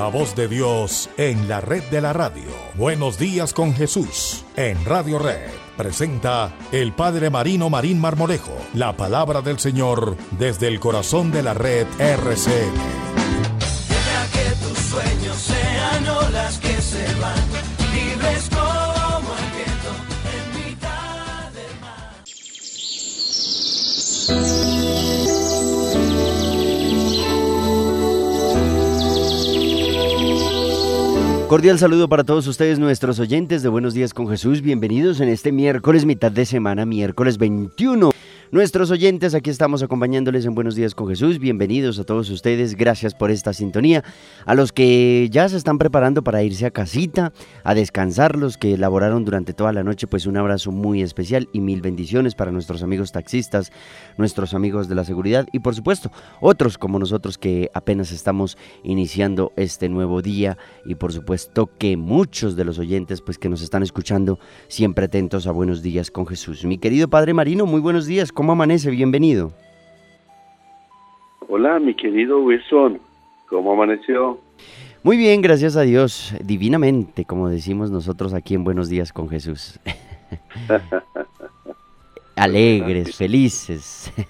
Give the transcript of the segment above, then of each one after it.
La voz de Dios en la red de la radio. Buenos días con Jesús en Radio Red. Presenta el Padre Marino Marín Marmolejo. La palabra del Señor desde el corazón de la red RCN. Cordial saludo para todos ustedes, nuestros oyentes de Buenos Días con Jesús. Bienvenidos en este miércoles, mitad de semana, miércoles 21 Nuestros oyentes, aquí estamos acompañándoles en Buenos Días con Jesús. Bienvenidos a todos ustedes. Gracias por esta sintonía. A los que ya se están preparando para irse a casita, a descansar, los que elaboraron durante toda la noche, pues un abrazo muy especial y mil bendiciones para nuestros amigos taxistas, nuestros amigos de la seguridad y por supuesto otros como nosotros que apenas estamos iniciando este nuevo día y por supuesto que muchos de los oyentes pues que nos están escuchando siempre atentos a Buenos Días con Jesús. Mi querido Padre Marino, muy buenos días. ¿Cómo amanece? Bienvenido. Hola, mi querido Wilson. ¿Cómo amaneció? Muy bien, gracias a Dios. Divinamente, como decimos nosotros aquí en Buenos Días con Jesús. Alegres, felices.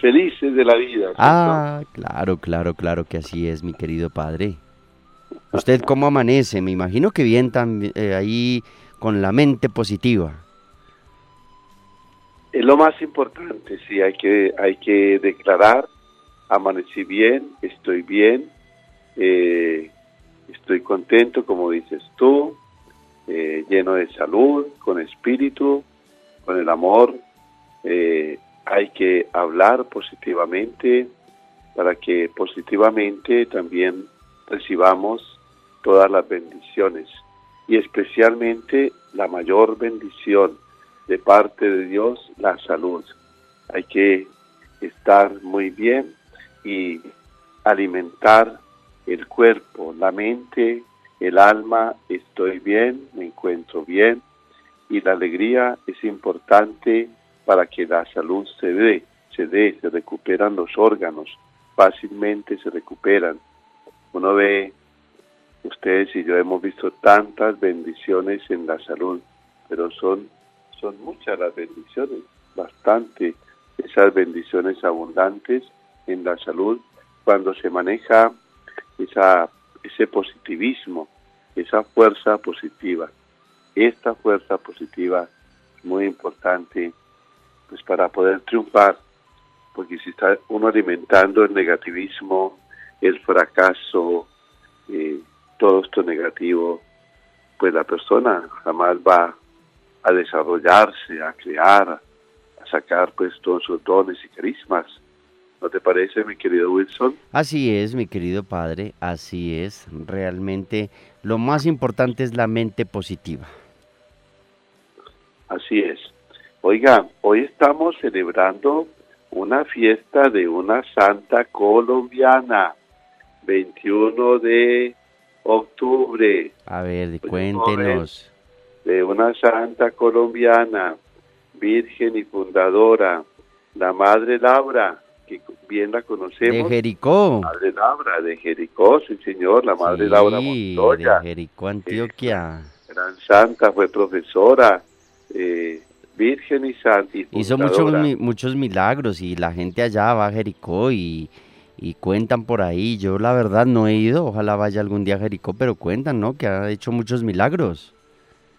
felices de la vida. Ah, claro, claro, claro que así es, mi querido padre. ¿Usted cómo amanece? Me imagino que bien también eh, ahí con la mente positiva. Es lo más importante, sí, hay que, hay que declarar, amanecí bien, estoy bien, eh, estoy contento, como dices tú, eh, lleno de salud, con espíritu, con el amor. Eh, hay que hablar positivamente para que positivamente también recibamos todas las bendiciones y especialmente la mayor bendición de parte de Dios, la salud. Hay que estar muy bien y alimentar el cuerpo, la mente, el alma, estoy bien, me encuentro bien y la alegría es importante para que la salud se dé, se dé, se recuperan los órganos, fácilmente se recuperan. Uno ve ustedes y yo hemos visto tantas bendiciones en la salud, pero son, son muchas las bendiciones, bastante esas bendiciones abundantes en la salud cuando se maneja esa, ese positivismo, esa fuerza positiva. Esta fuerza positiva es muy importante pues para poder triunfar, porque si está uno alimentando el negativismo, el fracaso, eh, todo esto negativo, pues la persona jamás va a desarrollarse, a crear, a sacar pues todos sus dones y carismas. ¿No te parece, mi querido Wilson? Así es, mi querido padre, así es. Realmente lo más importante es la mente positiva. Así es. Oiga, hoy estamos celebrando una fiesta de una santa colombiana, 21 de octubre. A ver, cuéntenos. De una santa colombiana, virgen y fundadora, la Madre Laura, que bien la conocemos. De Jericó. Madre Laura, de Jericó, sí señor, la Madre Laura Montoya. de Jericó, Antioquia. gran santa, fue profesora, eh, virgen y santa. Hizo muchos, muchos milagros y la gente allá va a Jericó y y cuentan por ahí. Yo la verdad no he ido, ojalá vaya algún día a Jericó, pero cuentan, ¿no? Que ha hecho muchos milagros.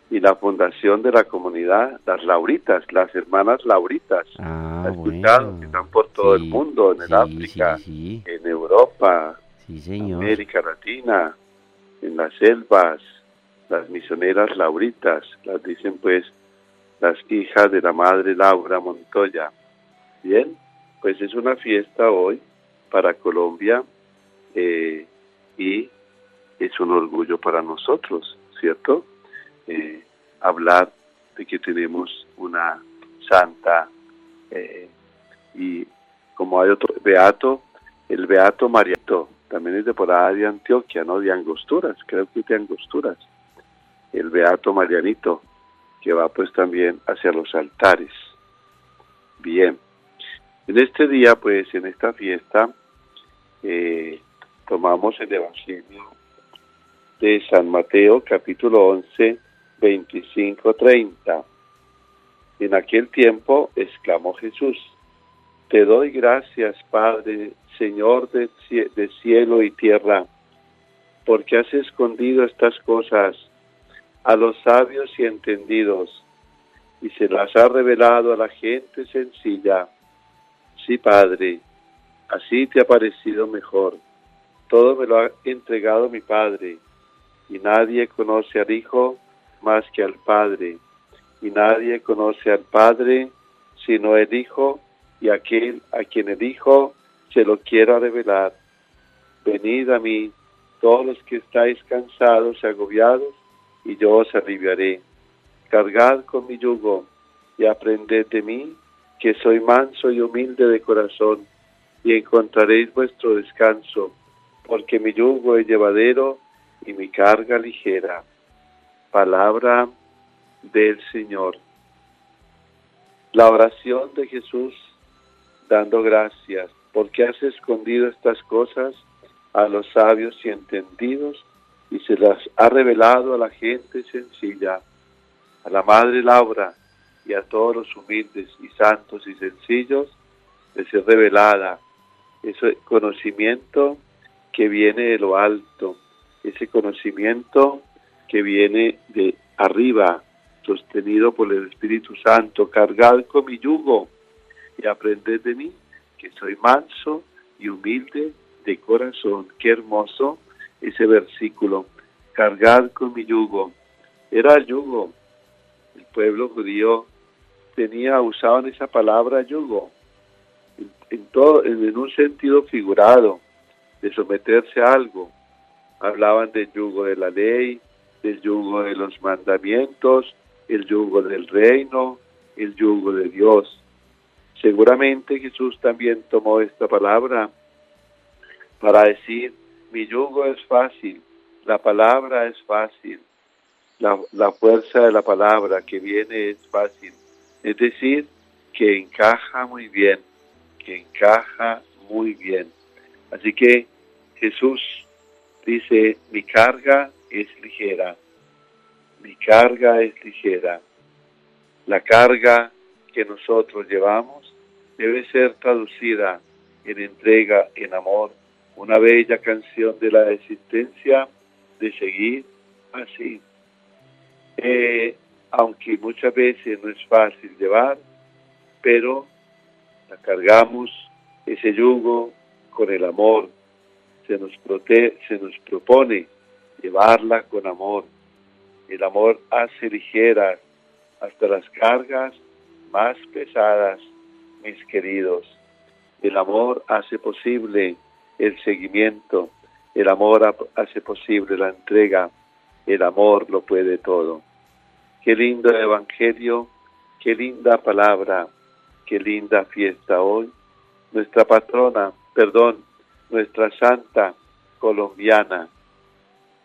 Y la fundación de la comunidad, las Lauritas, las hermanas Lauritas, ah, escuchado, que están por todo el mundo, en el África, en Europa, en América Latina, en las selvas, las misioneras Lauritas, las dicen pues las hijas de la madre Laura Montoya. Bien, pues es una fiesta hoy para Colombia eh, y es un orgullo para nosotros, ¿cierto? Eh, hablar de que tenemos una santa eh, y como hay otro beato, el beato Mariato, también es de por ahí de Antioquia, ¿no? De Angosturas, creo que de Angosturas. El beato Marianito, que va pues también hacia los altares. Bien. En este día, pues, en esta fiesta, tomamos el Evangelio de San Mateo capítulo 11, 25, 30. En aquel tiempo exclamó Jesús, Te doy gracias, Padre, Señor de, de cielo y tierra, porque has escondido estas cosas a los sabios y entendidos y se las ha revelado a la gente sencilla. Sí, Padre, así te ha parecido mejor. Todo me lo ha entregado mi Padre, y nadie conoce al Hijo más que al Padre, y nadie conoce al Padre sino el Hijo y aquel a quien el Hijo se lo quiera revelar. Venid a mí, todos los que estáis cansados y agobiados, y yo os aliviaré. Cargad con mi yugo y aprended de mí, que soy manso y humilde de corazón, y encontraréis vuestro descanso, porque mi yugo es llevadero y mi carga ligera. Palabra del Señor. La oración de Jesús dando gracias, porque has escondido estas cosas a los sabios y entendidos y se las ha revelado a la gente sencilla, a la Madre Laura y a todos los humildes y santos y sencillos, les es revelada ese conocimiento que viene de lo alto, ese conocimiento que viene de arriba, sostenido por el Espíritu Santo, cargad con mi yugo y aprended de mí, que soy manso y humilde de corazón. Qué hermoso ese versículo, cargar con mi yugo. Era yugo. El pueblo judío tenía, usaban esa palabra yugo en, todo, en un sentido figurado, de someterse a algo. Hablaban del yugo de la ley, del yugo de los mandamientos, el yugo del reino, el yugo de Dios. Seguramente Jesús también tomó esta palabra para decir mi yugo es fácil, la palabra es fácil, la, la fuerza de la palabra que viene es fácil. Es decir, que encaja muy bien, que encaja muy bien. Así que Jesús dice, mi carga es ligera, mi carga es ligera. La carga que nosotros llevamos debe ser traducida en entrega, en amor, una bella canción de la existencia de seguir así. Eh, aunque muchas veces no es fácil llevar, pero cargamos ese yugo con el amor. Se nos, se nos propone llevarla con amor. El amor hace ligeras hasta las cargas más pesadas, mis queridos. El amor hace posible el seguimiento. El amor hace posible la entrega. El amor lo puede todo. Qué lindo evangelio, qué linda palabra, qué linda fiesta hoy. Nuestra patrona, perdón, nuestra santa colombiana,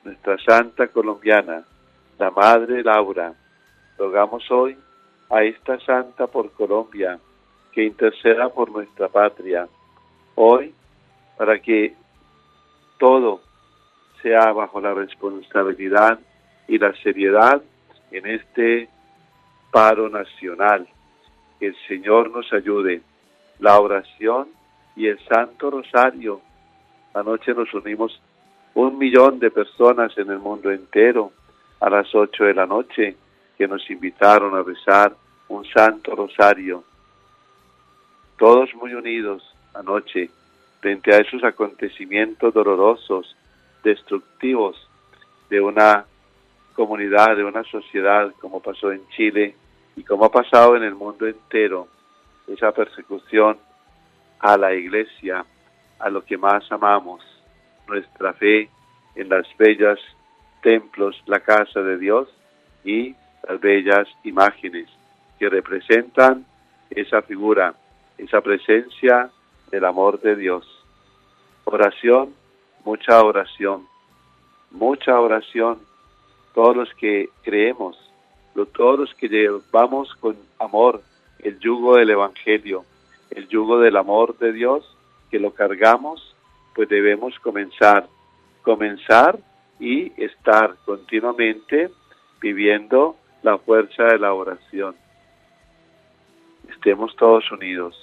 nuestra santa colombiana, la Madre Laura. Rogamos hoy a esta santa por Colombia, que interceda por nuestra patria. Hoy para que todo sea bajo la responsabilidad y la seriedad en este paro nacional. Que el Señor nos ayude. La oración y el Santo Rosario. Anoche nos unimos un millón de personas en el mundo entero a las ocho de la noche que nos invitaron a rezar un Santo Rosario. Todos muy unidos anoche frente a esos acontecimientos dolorosos, destructivos de una comunidad, de una sociedad, como pasó en Chile y como ha pasado en el mundo entero, esa persecución a la iglesia, a lo que más amamos, nuestra fe en las bellas templos, la casa de Dios y las bellas imágenes que representan esa figura, esa presencia del amor de Dios. Oración, mucha oración, mucha oración. Todos los que creemos, todos los que llevamos con amor el yugo del Evangelio, el yugo del amor de Dios, que lo cargamos pues debemos comenzar, comenzar y estar continuamente viviendo la fuerza de la oración. Estemos todos unidos.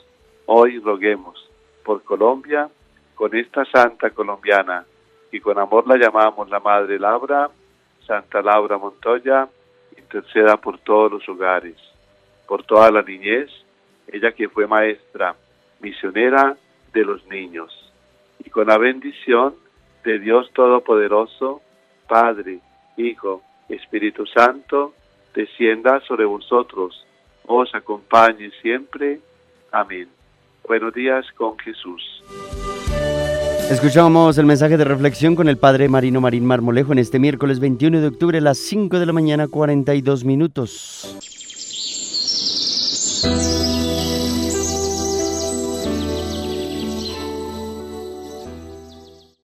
Hoy roguemos por Colombia, con esta santa colombiana, y con amor la llamamos la Madre Laura, Santa Laura Montoya, por todos los hogares, por toda la niñez, ella que fue maestra, misionera de los niños, y con la bendición de Dios Todopoderoso, Padre, Hijo, Espíritu Santo, descienda sobre vosotros, os acompañe siempre. Amén. Buenos días con Jesús. Escuchamos el mensaje de reflexión con el Padre Marino Marín Marmolejo en este miércoles 21 de octubre a las 5 de la mañana 42 minutos.